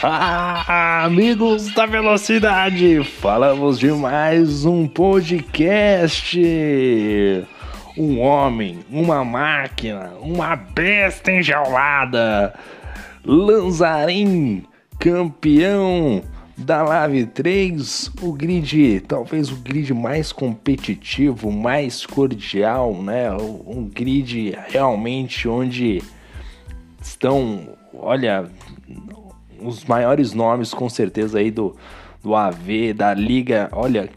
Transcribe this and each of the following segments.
Amigos da velocidade, falamos de mais um podcast. Um homem, uma máquina, uma besta enjaulada. Lanzarim, campeão da Live 3, o grid, talvez o grid mais competitivo, mais cordial, né? Um grid realmente onde estão, olha, os maiores nomes com certeza aí do, do AV, da Liga. Olha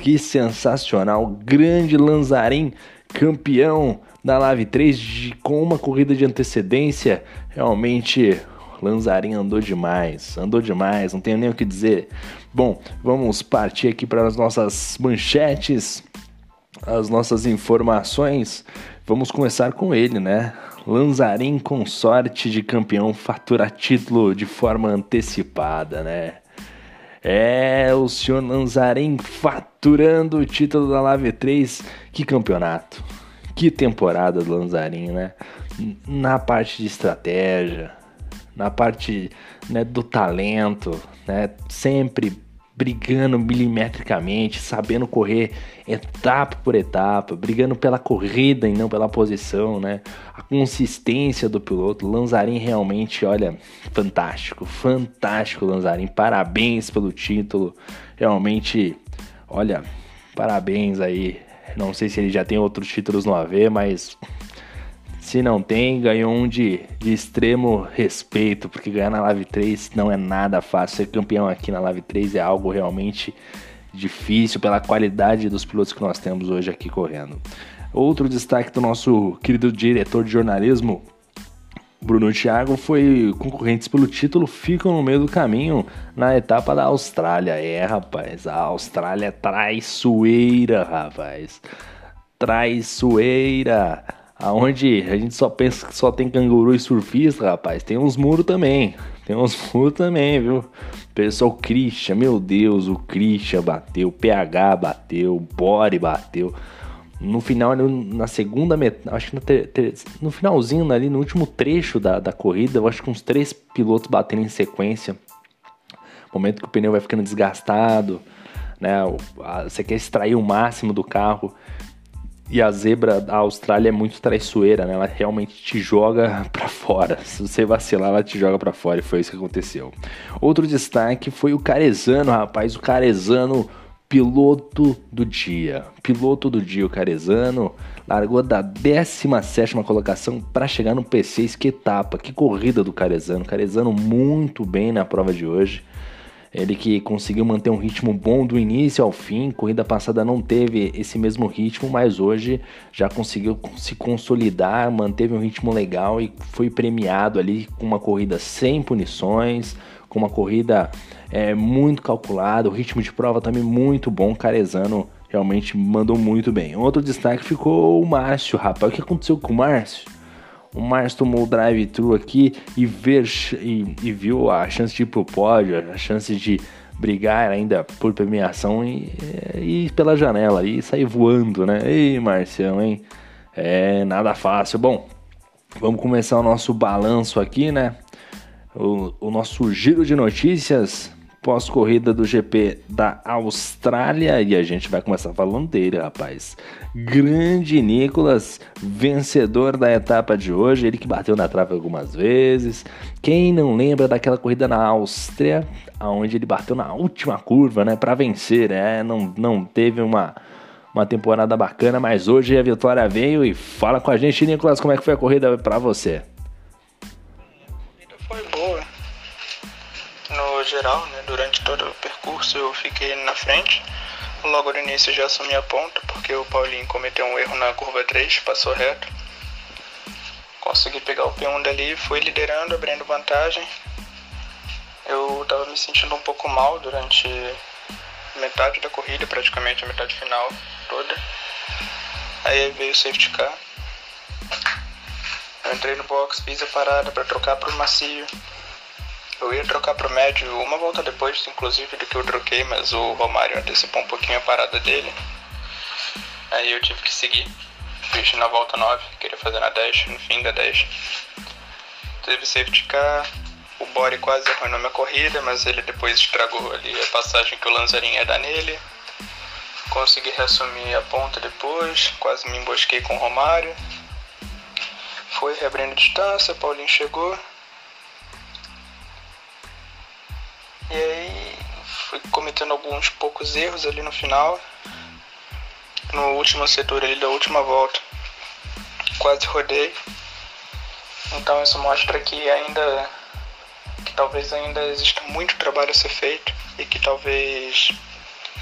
que sensacional! Grande Lanzarim, campeão da Live 3 de, com uma corrida de antecedência. Realmente, Lanzarim andou demais, andou demais, não tenho nem o que dizer. Bom, vamos partir aqui para as nossas manchetes, as nossas informações. Vamos começar com ele, né? Lanzarim com sorte de campeão fatura título de forma antecipada, né? É, o senhor Lanzarim faturando o título da Lave 3. Que campeonato. Que temporada do Lanzarim, né? Na parte de estratégia, na parte né, do talento, né? Sempre brigando milimetricamente, sabendo correr etapa por etapa, brigando pela corrida e não pela posição, né? A consistência do piloto, Lanzarin realmente, olha, fantástico, fantástico Lanzarin, parabéns pelo título, realmente, olha, parabéns aí. Não sei se ele já tem outros títulos no AV, mas se não tem, ganhou um de, de extremo respeito, porque ganhar na Live 3 não é nada fácil. Ser campeão aqui na Live 3 é algo realmente difícil pela qualidade dos pilotos que nós temos hoje aqui correndo. Outro destaque do nosso querido diretor de jornalismo, Bruno Thiago, foi concorrentes pelo título, ficam no meio do caminho na etapa da Austrália. É, rapaz, a Austrália é traiçoeira, rapaz. Traiçoeira aonde a gente só pensa que só tem canguru e surfista, rapaz, tem uns muros também. Tem uns muros também, viu? Pessoal, Christian, meu Deus, o Christian bateu, o PH bateu, o Bore bateu. No final, na segunda metade, acho que no, no finalzinho ali, no último trecho da, da corrida, eu acho que uns três pilotos batendo em sequência. Momento que o pneu vai ficando desgastado, né? Você quer extrair o máximo do carro. E a zebra da Austrália é muito traiçoeira, né? Ela realmente te joga para fora. Se você vacilar, ela te joga para fora. E foi isso que aconteceu. Outro destaque foi o Carezano, rapaz. O Carezano, piloto do dia. Piloto do dia, o Carezano. Largou da 17 colocação para chegar no P6. Que etapa, que corrida do Carezano. Carezano muito bem na prova de hoje. Ele que conseguiu manter um ritmo bom do início ao fim. Corrida passada não teve esse mesmo ritmo, mas hoje já conseguiu se consolidar, manteve um ritmo legal e foi premiado ali com uma corrida sem punições, com uma corrida é, muito calculada, o ritmo de prova também muito bom. Carezano realmente mandou muito bem. Outro destaque ficou o Márcio, rapaz. O que aconteceu com o Márcio? O Márcio tomou o drive-thru aqui e, ver, e, e, viu a chance de ir pro pódio, a chance de brigar ainda por premiação e, e pela janela e sair voando, né? Ei, Marcião, hein? É nada fácil. Bom, vamos começar o nosso balanço aqui, né? O, o nosso giro de notícias pós-corrida do GP da Austrália e a gente vai começar falando dele, rapaz. Grande Nicolas, vencedor da etapa de hoje, ele que bateu na trave algumas vezes. Quem não lembra daquela corrida na Áustria, aonde ele bateu na última curva, né, para vencer, é, não não teve uma uma temporada bacana, mas hoje a vitória veio e fala com a gente, Nicolas, como é que foi a corrida para você? Geral, né, durante todo o percurso eu fiquei na frente. Logo no início já assumi a ponta, porque o Paulinho cometeu um erro na curva 3, passou reto. Consegui pegar o P1 dali, fui liderando, abrindo vantagem. Eu tava me sentindo um pouco mal durante metade da corrida, praticamente a metade final toda. Aí veio o safety car. Eu entrei no box, fiz a parada para trocar pro macio. Eu ia trocar pro médio uma volta depois, inclusive, do que eu troquei, mas o Romário antecipou um pouquinho a parada dele. Aí eu tive que seguir. Fiz na volta 9, queria fazer na 10, no fim da 10. Teve safety car, O Bore quase arruinou minha corrida, mas ele depois estragou ali a passagem que o Lanzarin ia dar nele. Consegui reassumir a ponta depois, quase me embosquei com o Romário. Foi reabrindo distância, Paulinho chegou. E aí fui cometendo alguns poucos erros ali no final. No último setor ali da última volta. Quase rodei. Então isso mostra que ainda que talvez ainda exista muito trabalho a ser feito e que talvez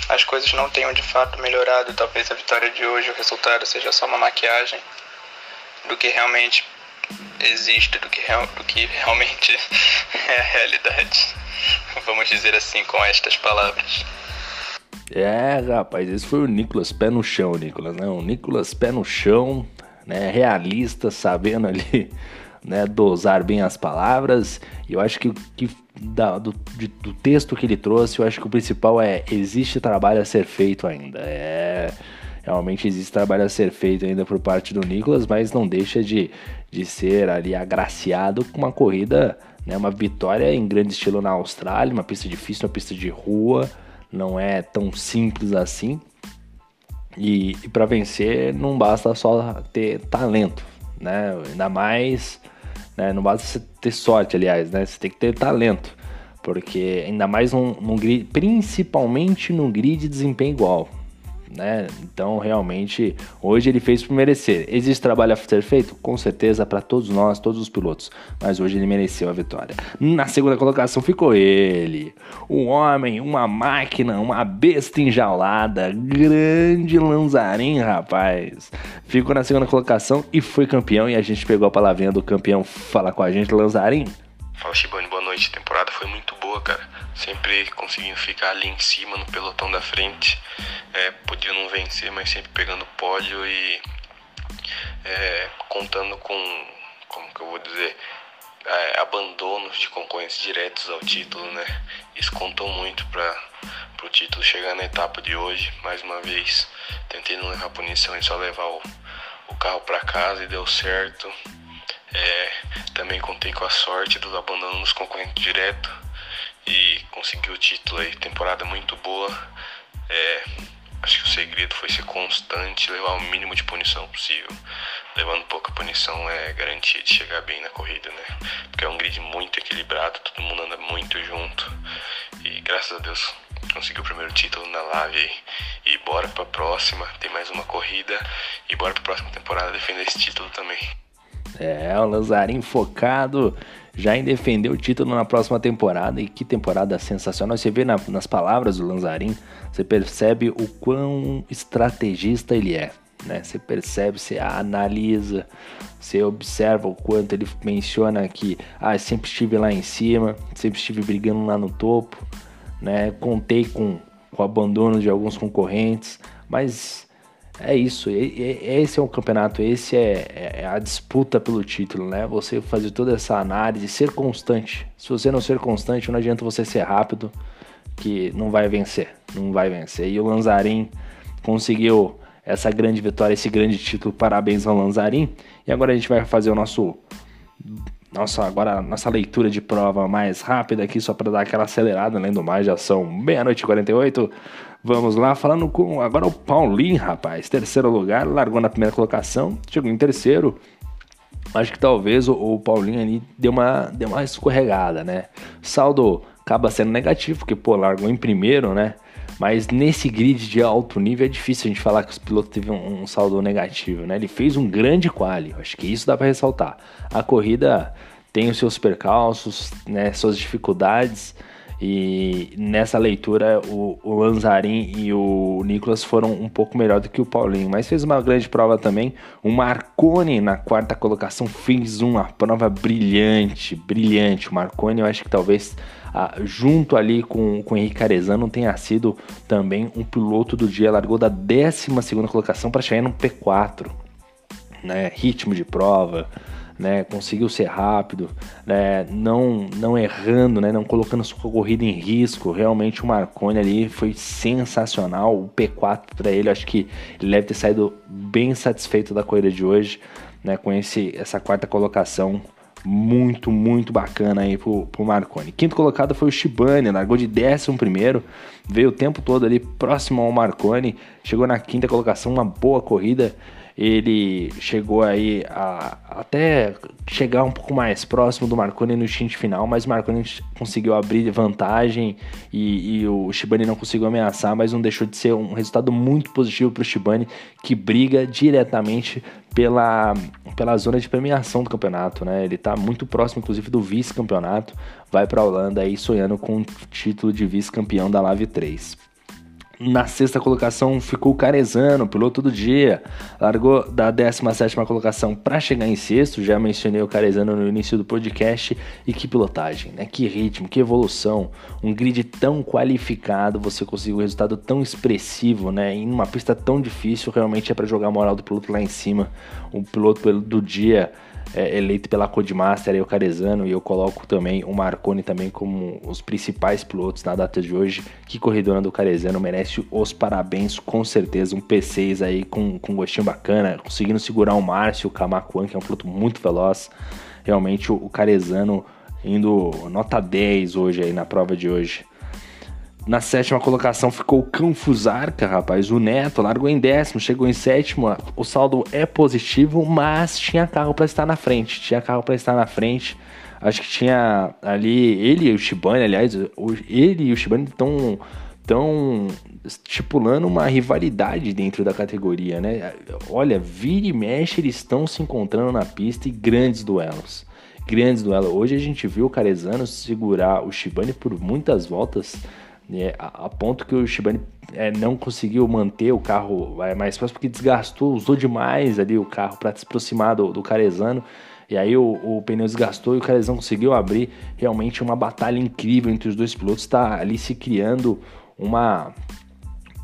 as coisas não tenham de fato melhorado, talvez a vitória de hoje, o resultado seja só uma maquiagem do que realmente existe, do que, real, do que realmente é a realidade. Vamos dizer assim com estas palavras. É, rapaz, esse foi o Nicolas Pé no Chão, Nicolas, né? O Nicolas Pé no Chão, né? Realista, sabendo ali né, dosar bem as palavras. E eu acho que, que da, do, de, do texto que ele trouxe, eu acho que o principal é existe trabalho a ser feito ainda. É realmente existe trabalho a ser feito ainda por parte do Nicolas, mas não deixa de, de ser ali agraciado com uma corrida, né, uma vitória em grande estilo na Austrália, uma pista difícil, uma pista de rua, não é tão simples assim. E, e para vencer não basta só ter talento, né? Ainda mais né? Não basta ter sorte, aliás, né? Você tem que ter talento. Porque ainda mais num, num grid, principalmente no grid de desempenho igual né? Então, realmente, hoje ele fez por merecer. Existe trabalho a ser feito? Com certeza, para todos nós, todos os pilotos. Mas hoje ele mereceu a vitória. Na segunda colocação ficou ele. Um homem, uma máquina, uma besta enjaulada. Grande Lanzarin, rapaz. Ficou na segunda colocação e foi campeão. E a gente pegou a palavrinha do campeão. Fala com a gente, Lanzarin. Fala, Shibane, boa noite. A temporada foi muito boa, cara. Sempre conseguindo ficar ali em cima, no pelotão da frente. É, podia não vencer, mas sempre pegando pódio e é, contando com, como que eu vou dizer, é, abandonos de concorrentes diretos ao título, né? Isso contou muito para o título chegar na etapa de hoje. Mais uma vez, tentei não levar punição e só levar o, o carro para casa e deu certo. É, também contei com a sorte dos abandonos dos concorrentes direto e consegui o título aí. Temporada muito boa. É, acho que o segredo foi ser constante, levar o mínimo de punição possível. Levando pouca punição é garantia de chegar bem na corrida, né? Porque é um grid muito equilibrado, todo mundo anda muito junto. E graças a Deus consegui o primeiro título na live aí. E bora pra próxima, tem mais uma corrida. E bora pra próxima temporada defender esse título também. É, o Lanzarin focado já em defender o título na próxima temporada. E que temporada sensacional. Você vê na, nas palavras do Lanzarin, você percebe o quão estrategista ele é. Né? Você percebe, você analisa, você observa o quanto ele menciona que ah, sempre estive lá em cima, sempre estive brigando lá no topo, né? Contei com, com o abandono de alguns concorrentes, mas é isso, esse é o campeonato, esse é, é, é, a disputa pelo título, né? Você fazer toda essa análise, ser constante. Se você não ser constante, não adianta você ser rápido, que não vai vencer, não vai vencer. E o Lanzarin conseguiu essa grande vitória, esse grande título. Parabéns ao Lanzarin. E agora a gente vai fazer o nosso nossa, agora nossa leitura de prova mais rápida aqui, só para dar aquela acelerada, além do mais, já são meia-noite e 48. Vamos lá, falando com agora o Paulinho, rapaz. Terceiro lugar, largou na primeira colocação, chegou em terceiro. Acho que talvez o, o Paulinho ali deu uma, deu uma escorregada, né? Saldo acaba sendo negativo, porque, pô, largou em primeiro, né? Mas nesse grid de alto nível é difícil a gente falar que os pilotos teve um, um saldo negativo, né? Ele fez um grande quali, acho que isso dá para ressaltar. A corrida tem os seus percalços, né, suas dificuldades, e nessa leitura, o, o Lanzarin e o Nicolas foram um pouco melhor do que o Paulinho, mas fez uma grande prova também. O Marconi na quarta colocação fez uma prova brilhante, brilhante. O Marconi, eu acho que talvez ah, junto ali com, com o Henrique Arezano tenha sido também um piloto do dia. Largou da 12 colocação para chegar no P4, né? Ritmo de prova né, conseguiu ser rápido, né, não, não errando, né, não colocando sua corrida em risco. Realmente o Marconi ali foi sensacional. O P4 para ele, acho que ele deve ter saído bem satisfeito da corrida de hoje, né, com esse, essa quarta colocação muito, muito bacana aí pro, pro Marconi. Quinto colocado foi o Shibane, largou de décimo primeiro, veio o tempo todo ali próximo ao Marconi, chegou na quinta colocação, uma boa corrida ele chegou aí a até chegar um pouco mais próximo do Marconi no stint final, mas o Marconi conseguiu abrir vantagem e, e, o Shibane não conseguiu ameaçar, mas não deixou de ser um resultado muito positivo para o Shibane, que briga diretamente pela, pela zona de premiação do campeonato, né? Ele está muito próximo, inclusive, do vice-campeonato, vai para a Holanda aí sonhando com o título de vice-campeão da Lave 3. Na sexta colocação ficou o Carezano, piloto do dia. Largou da 17 colocação para chegar em sexto. Já mencionei o Carezano no início do podcast. E que pilotagem, né? Que ritmo, que evolução. Um grid tão qualificado, você conseguiu um resultado tão expressivo, né? Em uma pista tão difícil, realmente é para jogar a moral do piloto lá em cima. O piloto do dia é, eleito pela Codemaster, o Carezano, e eu coloco também o Marconi também como os principais pilotos na data de hoje. Que corredora do Carezano merece os parabéns, com certeza. Um P6 aí com, com gostinho bacana, conseguindo segurar o Márcio, o Camacuan, que é um piloto muito veloz. Realmente o, o Carezano indo nota 10 hoje aí na prova de hoje. Na sétima colocação ficou o Canfusarca, rapaz. O Neto largou em décimo, chegou em sétimo. O saldo é positivo, mas tinha carro para estar na frente. Tinha carro para estar na frente. Acho que tinha ali ele e o Shibane, aliás, ele e o Shibane estão tão estipulando uma rivalidade dentro da categoria, né? Olha, vira e mexe, eles estão se encontrando na pista e grandes duelos. Grandes duelos. Hoje a gente viu o Carezano segurar o Shibane por muitas voltas é, a, a, ponto que o Shibane é, não conseguiu manter o carro é, mais próximo porque desgastou, usou demais ali o carro para se aproximar do, do Carezano. E aí o, o, pneu desgastou e o Carezano conseguiu abrir realmente uma batalha incrível entre os dois pilotos. Está ali se criando uma,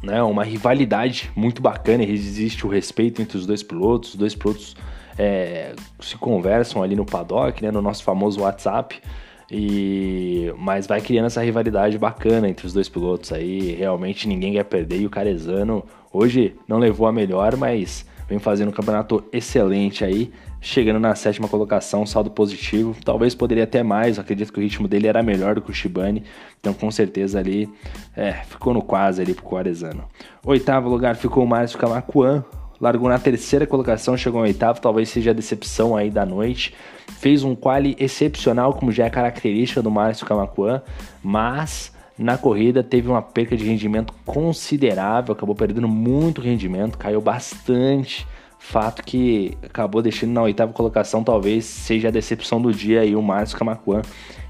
né, uma rivalidade muito bacana. Existe o respeito entre os dois pilotos. Os dois pilotos é, se conversam ali no paddock, né, no nosso famoso WhatsApp. E mas vai criando essa rivalidade bacana entre os dois pilotos aí. Realmente ninguém quer perder e o Carezano hoje não levou a melhor, mas vem fazendo um campeonato excelente aí, chegando na sétima colocação, saldo positivo. Talvez poderia até mais, acredito que o ritmo dele era melhor do que o Shibane, então com certeza ali é, ficou no quase ali pro Carezano. Oitavo lugar ficou o Márcio Camacuan, largou na terceira colocação, chegou em oitavo, talvez seja a decepção aí da noite. Fez um quali excepcional, como já é característica do Márcio Camacuan, mas na corrida teve uma perca de rendimento considerável, acabou perdendo muito rendimento, caiu bastante. Fato que acabou deixando na oitava colocação, talvez seja a decepção do dia aí o Márcio Camacuan.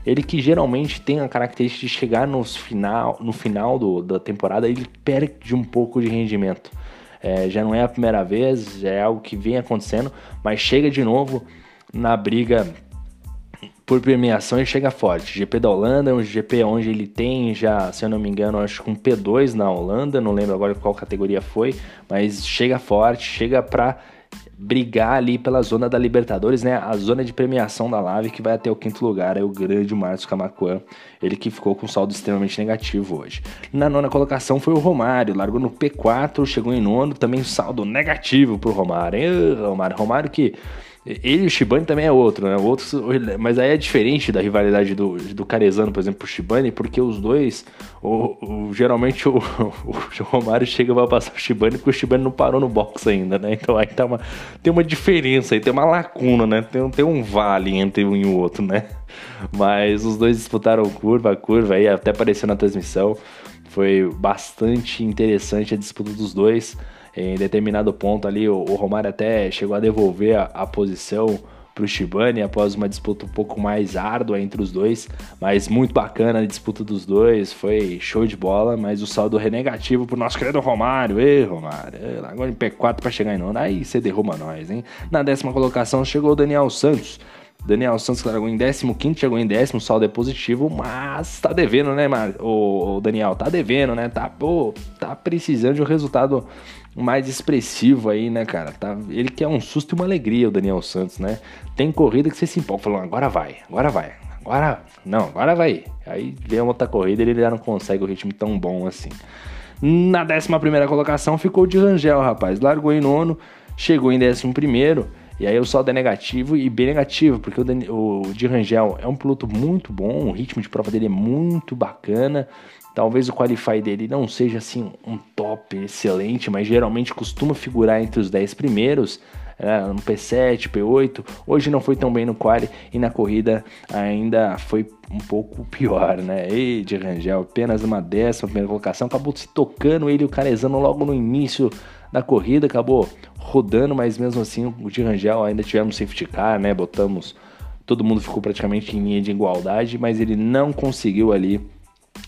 Ele que geralmente tem a característica de chegar no final, no final do, da temporada, ele perde um pouco de rendimento. É, já não é a primeira vez, já é algo que vem acontecendo, mas chega de novo na briga por premiação e chega forte. GP da Holanda é um GP onde ele tem já, se eu não me engano, acho que um P2 na Holanda, não lembro agora qual categoria foi, mas chega forte, chega para brigar ali pela zona da Libertadores, né? A zona de premiação da Lave que vai até o quinto lugar, é o grande Márcio Camacuan, ele que ficou com saldo extremamente negativo hoje. Na nona colocação foi o Romário, largou no P4, chegou em nono, também saldo negativo pro Romário, hein? Romário, Romário que ele e o Shibane também é outro, né? Outro, mas aí é diferente da rivalidade do, do Carezano, por exemplo, o Shibane, porque os dois, o, o geralmente o, o, Romário chega para passar o Shibane porque o Shibane não parou no box ainda, né? Então aí tá uma, tem uma diferença aí, tem uma lacuna, né? Tem, tem um vale entre um e o outro, né? Mas os dois disputaram curva a curva aí, até apareceu na transmissão. Foi bastante interessante a disputa dos dois. Em determinado ponto ali, o, o Romário até chegou a devolver a, a posição para o Shibane após uma disputa um pouco mais árdua entre os dois, mas muito bacana a disputa dos dois, foi show de bola, mas o saldo é negativo pro nosso querido Romário, ei Romário, agora em P4 para chegar em nono, aí você derruba nós, hein? Na décima colocação chegou o Daniel Santos, Daniel Santos largou em 15, chegou em décimo, saldo é positivo, mas tá devendo, né, o, o Daniel? Tá devendo, né? Tá, pô, tá precisando de um resultado mais expressivo aí, né, cara? Tá, ele quer um susto e uma alegria, o Daniel Santos, né? Tem corrida que você se empolga, falando, agora vai, agora vai, agora, não, agora vai. Aí vem outra corrida ele já não consegue o ritmo tão bom assim. Na 11 primeira colocação ficou de Rangel, rapaz. Largou em nono, chegou em décimo primeiro E aí o saldo é negativo e bem negativo, porque o, Dan o Rangel é um piloto muito bom, o ritmo de prova dele é muito bacana. Talvez o qualify dele não seja assim um top excelente, mas geralmente costuma figurar entre os 10 primeiros. No P7, P8, hoje não foi tão bem no quali e na corrida ainda foi um pouco pior, né? E de Rangel, apenas uma décima primeira colocação, acabou se tocando ele e o Carezano logo no início da corrida, acabou rodando, mas mesmo assim o de Rangel ainda tivemos safety car, né? Botamos, todo mundo ficou praticamente em linha de igualdade, mas ele não conseguiu ali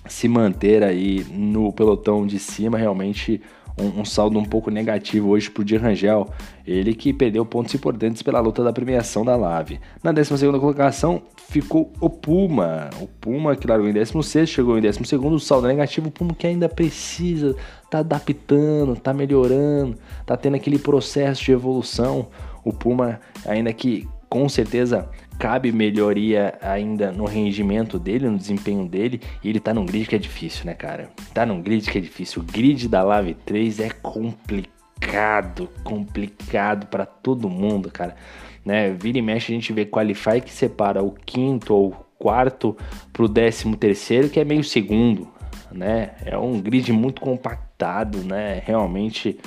se manter aí no pelotão de cima, realmente um, um saldo um pouco negativo hoje para o Rangel, ele que perdeu pontos importantes pela luta da premiação da Lave. Na 12 colocação ficou o Puma, o Puma que largou em 16, chegou em 12, o saldo negativo, o Puma que ainda precisa, tá adaptando, tá melhorando, tá tendo aquele processo de evolução. O Puma, ainda que com certeza cabe melhoria ainda no rendimento dele, no desempenho dele, e ele tá num grid que é difícil, né, cara? Tá num grid que é difícil. O grid da Lave 3 é complicado, complicado para todo mundo, cara. Né? Vira e mexe a gente vê Qualify que separa o quinto ou quarto pro décimo terceiro, que é meio segundo, né? É um grid muito compactado, né? Realmente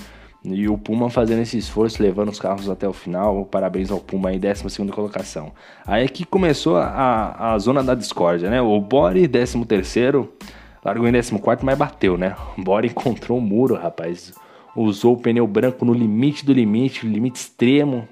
e o Puma fazendo esse esforço, levando os carros até o final. Parabéns ao Puma aí, 12 colocação. Aí é que começou a, a zona da discórdia, né? O Bore, 13, largou em 14, mas bateu, né? O Bore encontrou o um muro, rapaz. Usou o pneu branco no limite do limite, limite extremo.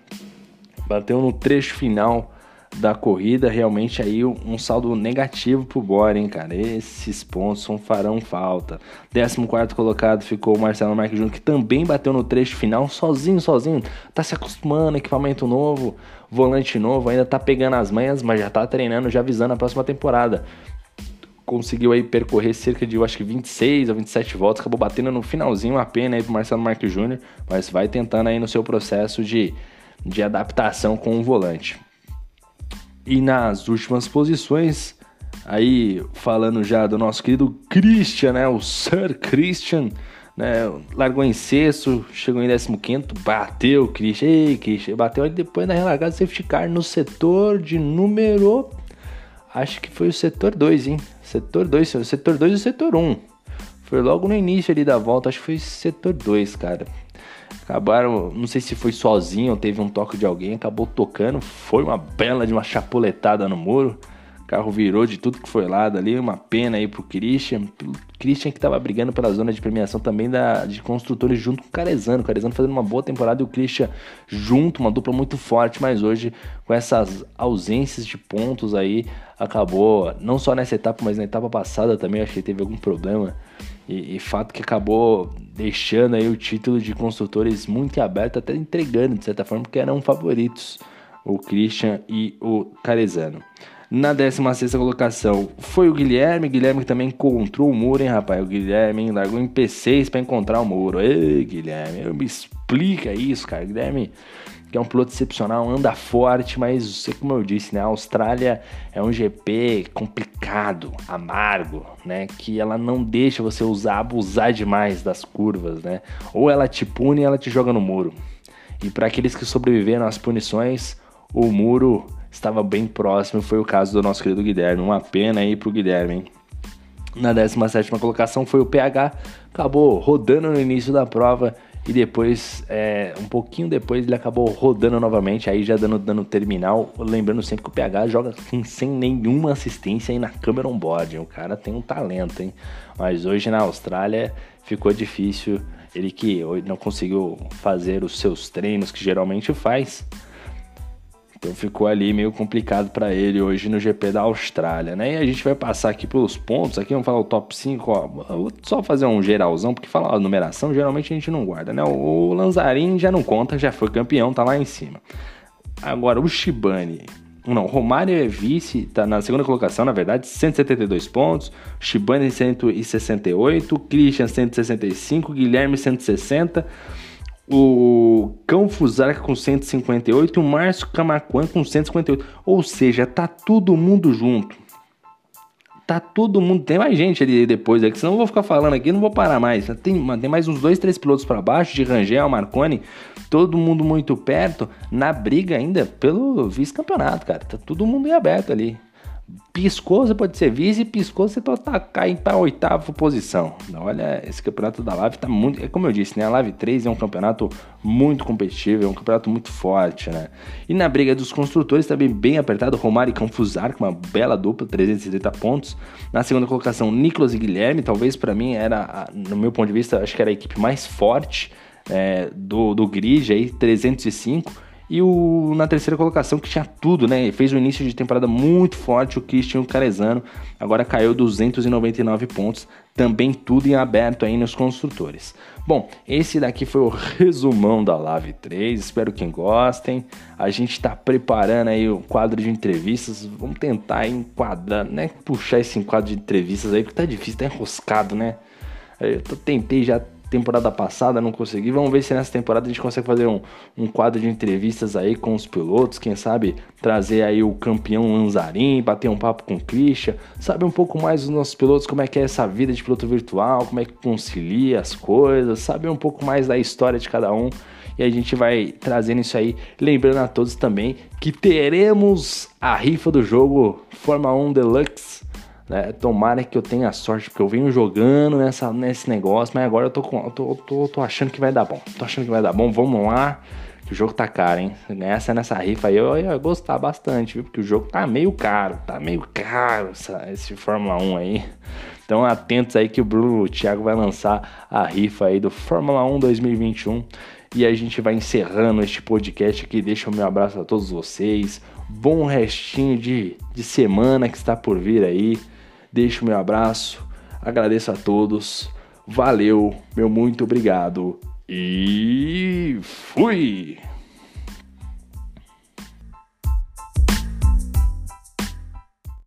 Bateu no trecho final da corrida, realmente aí um saldo negativo pro Bora, hein, cara. Esses pontos farão falta. 14 colocado ficou o Marcelo Marques Júnior, que também bateu no trecho final, sozinho, sozinho. Tá se acostumando, equipamento novo, volante novo, ainda tá pegando as manhas, mas já tá treinando, já visando a próxima temporada. Conseguiu aí percorrer cerca de, eu acho que 26 ou 27 voltas, acabou batendo no finalzinho, uma pena aí pro Marcelo Marques Júnior, mas vai tentando aí no seu processo de, de adaptação com o volante. E nas últimas posições, aí falando já do nosso querido Christian, né? O Sir Christian, né? Largou em sexto, chegou em 15, bateu o Christian. Ei, Christian, bateu aí depois na relargada safety car no setor de número. Acho que foi o setor 2, hein? Setor 2, o setor 2 e setor 1. Um. Foi logo no início ali da volta, acho que foi setor 2, cara. Acabaram, não sei se foi sozinho ou teve um toque de alguém, acabou tocando, foi uma bela de uma chapuletada no muro. O carro virou de tudo que foi lado ali, uma pena aí pro Christian. Christian que tava brigando pela zona de premiação também da, de construtores junto com o Carezano. O Carezano fazendo uma boa temporada e o Christian junto, uma dupla muito forte, mas hoje com essas ausências de pontos aí, acabou, não só nessa etapa, mas na etapa passada também, acho que teve algum problema e, e, fato que acabou deixando aí o título de construtores muito aberto, até entregando de certa forma, porque eram favoritos o Christian e o Carezano. Na 16 colocação foi o Guilherme. Guilherme que também encontrou o muro, hein, rapaz? O Guilherme largou em P6 para encontrar o muro. Ei, Guilherme, me explica isso, cara. Guilherme que é um piloto excepcional, anda forte, mas como eu disse, né, a Austrália é um GP complicado, amargo, né, que ela não deixa você usar, abusar demais das curvas, né? Ou ela te pune, ela te joga no muro. E para aqueles que sobreviveram às punições, o muro estava bem próximo, foi o caso do nosso querido Guilherme. Uma pena aí pro Guilherme, hein? Na 17 colocação foi o PH, acabou rodando no início da prova e depois, é, um pouquinho depois, ele acabou rodando novamente, aí já dando dano terminal. Lembrando sempre que o PH joga assim, sem nenhuma assistência aí na câmera on-board. O cara tem um talento, hein? Mas hoje na Austrália ficou difícil. Ele que não conseguiu fazer os seus treinos que geralmente faz. Então ficou ali meio complicado para ele hoje no GP da Austrália, né? E a gente vai passar aqui pelos pontos, aqui vamos falar o top 5, ó. Vou só fazer um geralzão, porque falar a numeração geralmente a gente não guarda, né? O Lanzarin já não conta, já foi campeão, tá lá em cima. Agora o Shibane, não, Romário é vice, tá na segunda colocação, na verdade, 172 pontos. Shibane 168, Christian 165, Guilherme 160 o Cão Fusarca com 158 e o Márcio Camacuan com 158. Ou seja, tá todo mundo junto. tá todo mundo. Tem mais gente ali depois, é que senão eu vou ficar falando aqui, não vou parar mais. Tem, tem mais uns dois, três pilotos para baixo, de Rangel, Marconi, todo mundo muito perto, na briga ainda pelo vice-campeonato, cara. Tá todo mundo em aberto ali. Piscou, você pode ser vice, piscou, você pode tá, cair para oitava posição. Olha, esse campeonato da Live tá muito. É como eu disse, né? A Live 3 é um campeonato muito competitivo, é um campeonato muito forte, né? E na briga dos construtores também bem apertado, Romário e Confusar, com uma bela dupla, 330 pontos. Na segunda colocação, Nicolas e Guilherme, talvez para mim era, no meu ponto de vista, acho que era a equipe mais forte é, do, do grid aí, 305. E o, na terceira colocação, que tinha tudo, né? Fez um início de temporada muito forte, o Christian Carezano. Agora caiu 299 pontos, também tudo em aberto aí nos construtores. Bom, esse daqui foi o resumão da Live 3, espero que gostem. A gente está preparando aí o quadro de entrevistas, vamos tentar enquadrar, né? Puxar esse quadro de entrevistas aí, porque tá difícil, tá enroscado, né? Eu tentei já temporada passada, não consegui. Vamos ver se nessa temporada a gente consegue fazer um, um quadro de entrevistas aí com os pilotos, quem sabe trazer aí o campeão Lanzarin, bater um papo com o Christian, saber um pouco mais dos nossos pilotos, como é que é essa vida de piloto virtual, como é que concilia as coisas, saber um pouco mais da história de cada um. E a gente vai trazendo isso aí, lembrando a todos também que teremos a rifa do jogo Fórmula 1 Deluxe né? Tomara que eu tenha sorte, porque eu venho jogando nessa, nesse negócio, mas agora eu tô, com, eu tô, tô, tô achando que vai dar bom. Tô achando que vai dar bom, vamos lá. Que o jogo tá caro, hein? Nessa, nessa rifa aí eu ia gostar bastante, viu? Porque o jogo tá meio caro, tá meio caro essa, esse Fórmula 1 aí. Então atentos aí que o Bruno o Thiago vai lançar a rifa aí do Fórmula 1 2021. E a gente vai encerrando este podcast aqui. Deixa o meu abraço a todos vocês. Bom restinho de, de semana que está por vir aí. Deixo meu abraço, agradeço a todos, valeu, meu muito obrigado e fui!